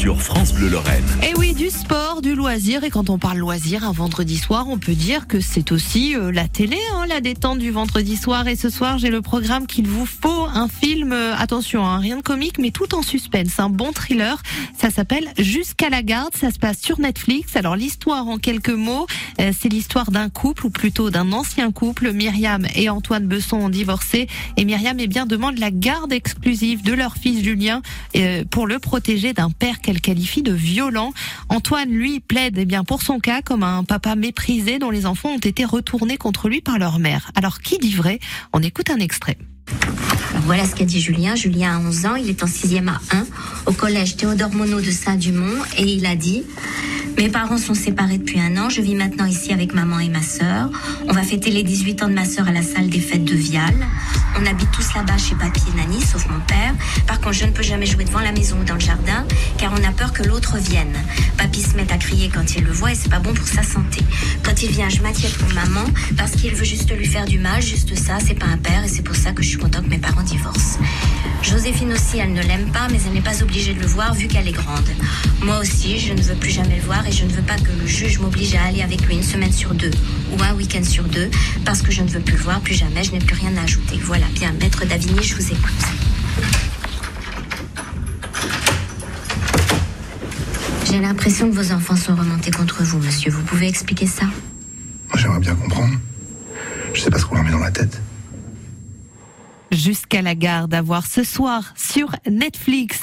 sur France Bleu Lorraine. Et oui, du sport, du loisir. Et quand on parle loisir, un vendredi soir, on peut dire que c'est aussi euh, la télé, hein, la détente du vendredi soir. Et ce soir, j'ai le programme qu'il vous faut. Un film, euh, attention, hein, rien de comique, mais tout en suspense. Un bon thriller. Ça s'appelle Jusqu'à la garde. Ça se passe sur Netflix. Alors l'histoire, en quelques mots, euh, c'est l'histoire d'un couple, ou plutôt d'un ancien couple. Myriam et Antoine Besson ont divorcé. Et Myriam, eh bien, demande la garde exclusive de leur fils Julien pour le protéger d'un père qu'elle qualifie de violent. Antoine, lui, plaide eh bien pour son cas comme un papa méprisé dont les enfants ont été retournés contre lui par leur mère. Alors qui dit vrai? On écoute un extrait. Voilà ce qu'a dit Julien. Julien a 11 ans, il est en 6e à 1 au collège Théodore Monod de Saint-Dumont et il a dit mes parents sont séparés depuis un an. Je vis maintenant ici avec maman et ma sœur. On va fêter les 18 ans de ma sœur à la salle des fêtes de Vial. On habite tous là-bas chez papy et Nani, sauf mon père. Par contre, je ne peux jamais jouer devant la maison ou dans le jardin, car on a peur que l'autre vienne. Papy se met à crier quand il le voit et c'est pas bon pour sa santé. Quand il vient, je m'inquiète pour maman, parce qu'il veut juste lui faire du mal, juste ça, c'est pas un père, et c'est pour ça que je suis content que mes parents divorcent. Joséphine aussi, elle ne l'aime pas, mais elle n'est pas obligée de le voir vu qu'elle est grande. Moi aussi, je ne veux plus jamais le voir et je ne pas que le juge m'oblige à aller avec lui une semaine sur deux ou un week-end sur deux parce que je ne veux plus le voir, plus jamais, je n'ai plus rien à ajouter. Voilà, bien, maître Davigny, je vous écoute. J'ai l'impression que vos enfants sont remontés contre vous, monsieur. Vous pouvez expliquer ça? Moi, j'aimerais bien comprendre. Je sais pas ce qu'on leur met dans la tête. Jusqu'à la garde à voir ce soir sur Netflix.